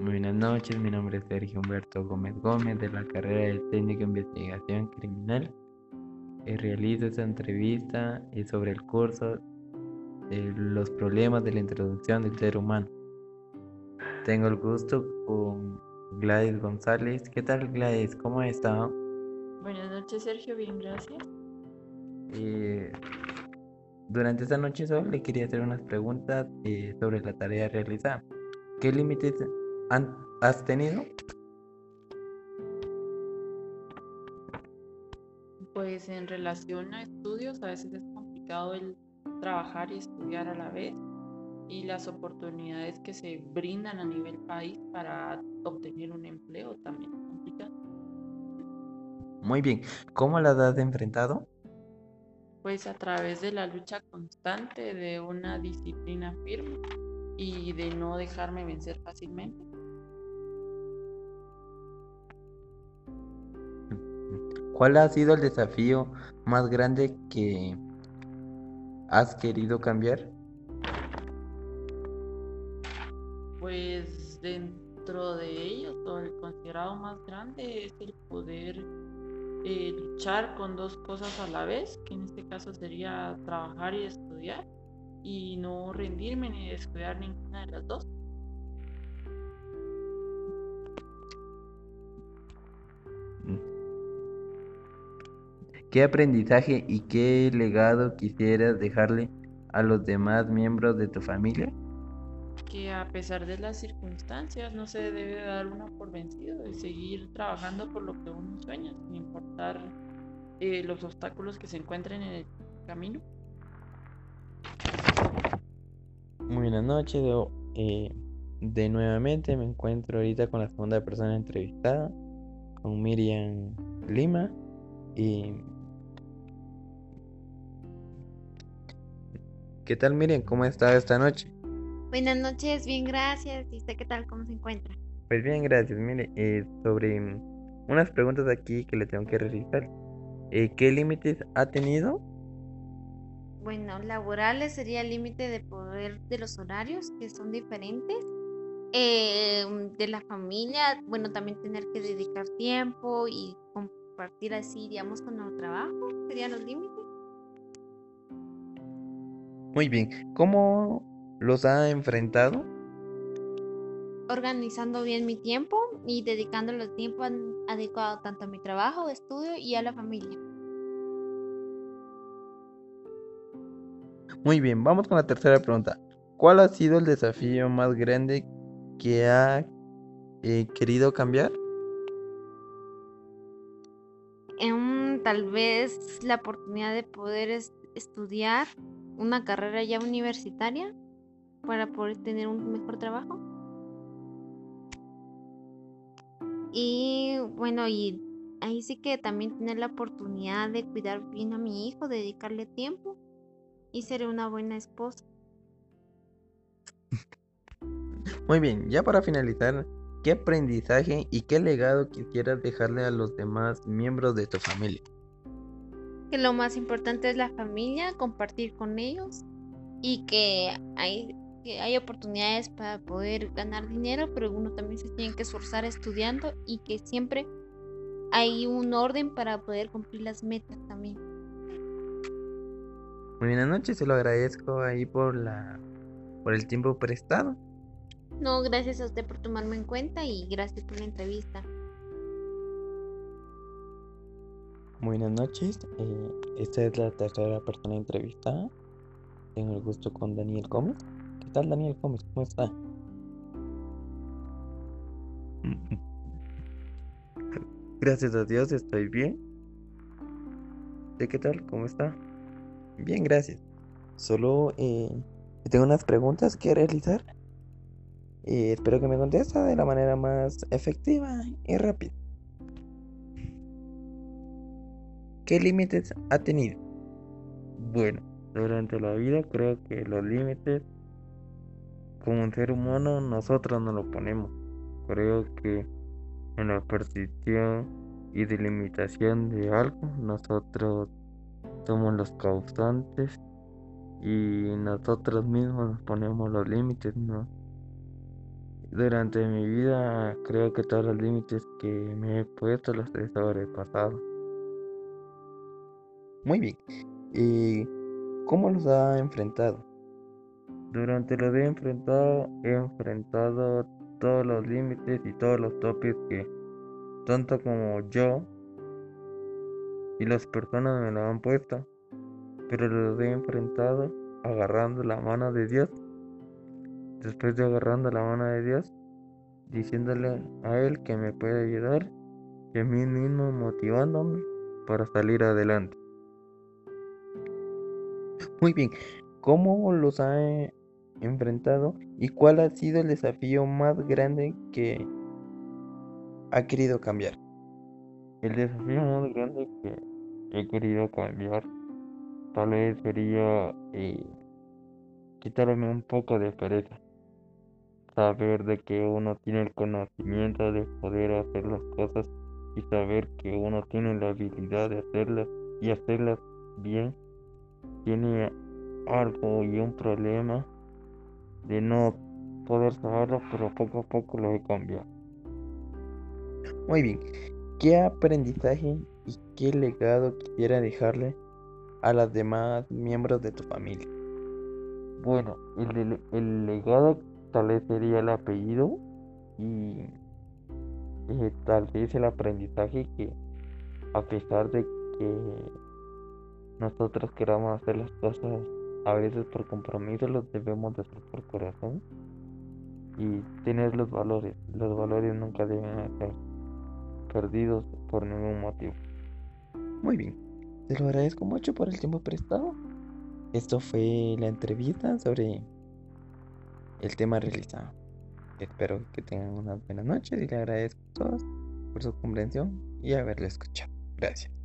Muy buenas noches, mi nombre es Sergio Humberto Gómez Gómez de la carrera de Técnico Investigación Criminal. Eh, realizo esta entrevista eh, sobre el curso de los problemas de la introducción del ser humano. Tengo el gusto con Gladys González. ¿Qué tal Gladys? ¿Cómo has estado? Buenas noches Sergio, bien, gracias. Eh, durante esta noche solo le quería hacer unas preguntas sobre la tarea realizada. ¿Qué límites has tenido? Pues en relación a estudios, a veces es complicado el trabajar y estudiar a la vez y las oportunidades que se brindan a nivel país para obtener un empleo también es complicado. Muy bien, ¿cómo las has enfrentado? Pues a través de la lucha constante de una disciplina firme y de no dejarme vencer fácilmente. ¿Cuál ha sido el desafío más grande que has querido cambiar? Pues dentro de ellos, el considerado más grande es el poder eh, luchar con dos cosas a la vez, que en este caso sería trabajar y estudiar y no rendirme ni descuidar ninguna de las dos. ¿Qué aprendizaje y qué legado quisieras dejarle a los demás miembros de tu familia? Que a pesar de las circunstancias no se debe dar uno por vencido y seguir trabajando por lo que uno sueña, sin importar eh, los obstáculos que se encuentren en el camino. Muy buenas noches. Eh, de nuevamente me encuentro ahorita con la segunda persona entrevistada, con Miriam Lima. Y... ¿Qué tal Miriam? ¿Cómo está esta noche? Buenas noches, bien, gracias. ¿Y usted qué tal? ¿Cómo se encuentra? Pues bien, gracias. Mire, eh, sobre unas preguntas aquí que le tengo que realizar. Eh, ¿Qué límites ha tenido bueno, laborales sería el límite de poder de los horarios, que son diferentes. Eh, de la familia, bueno, también tener que dedicar tiempo y compartir así, digamos, con el trabajo, serían los límites. Muy bien, ¿cómo los ha enfrentado? Organizando bien mi tiempo y dedicándole el tiempo adecuado tanto a mi trabajo, estudio y a la familia. Muy bien, vamos con la tercera pregunta. ¿Cuál ha sido el desafío más grande que ha eh, querido cambiar? tal vez la oportunidad de poder estudiar una carrera ya universitaria para poder tener un mejor trabajo. Y bueno, y ahí sí que también tener la oportunidad de cuidar bien a mi hijo, dedicarle tiempo y seré una buena esposa. Muy bien, ya para finalizar, ¿qué aprendizaje y qué legado quisieras dejarle a los demás miembros de tu familia? Que lo más importante es la familia, compartir con ellos y que hay, que hay oportunidades para poder ganar dinero, pero uno también se tiene que esforzar estudiando y que siempre hay un orden para poder cumplir las metas también. Muy buenas noches, se lo agradezco ahí por la por el tiempo prestado. No, gracias a usted por tomarme en cuenta y gracias por la entrevista. Buenas noches, eh, esta es la tercera persona entrevistada. Tengo el gusto con Daniel Gómez. ¿Qué tal Daniel Gómez? ¿Cómo está? Gracias a Dios estoy bien. ¿De qué tal? ¿Cómo está? Bien, gracias. Solo eh, tengo unas preguntas que realizar. Y espero que me conteste de la manera más efectiva y rápida. ¿Qué límites ha tenido? Bueno, durante la vida creo que los límites como un ser humano nosotros no lo ponemos. Creo que en la percepción y delimitación de algo nosotros somos los causantes y nosotros mismos nos ponemos los límites, ¿no? Durante mi vida creo que todos los límites que me he puesto los he sobrepasado. Muy bien. ¿Y cómo los ha enfrentado? Durante los he enfrentado, he enfrentado todos los límites y todos los topes que tanto como yo y las personas me lo han puesto, pero los he enfrentado agarrando la mano de Dios. Después de agarrando la mano de Dios, diciéndole a Él que me puede ayudar y a mí mismo motivándome para salir adelante. Muy bien, ¿cómo los ha enfrentado y cuál ha sido el desafío más grande que ha querido cambiar? El desafío más grande que he querido cambiar tal vez sería eh, quitarme un poco de pereza. Saber de que uno tiene el conocimiento de poder hacer las cosas y saber que uno tiene la habilidad de hacerlas y hacerlas bien. Tiene algo y un problema de no poder saberlo, pero poco a poco lo he cambiado. Muy bien. ¿Qué aprendizaje y qué legado quisiera dejarle a los demás miembros de tu familia? Bueno, el, legado tal vez sería el apellido y eh, tal vez el aprendizaje que a pesar de que nosotros queramos hacer las cosas a veces por compromiso, los debemos de hacer por corazón y tener los valores. Los valores nunca deben ser perdidos por ningún motivo. Muy bien, te lo agradezco mucho por el tiempo prestado. Esto fue la entrevista sobre el tema realizado. Espero que tengan unas buenas noches y le agradezco a todos por su comprensión y haberle escuchado. Gracias.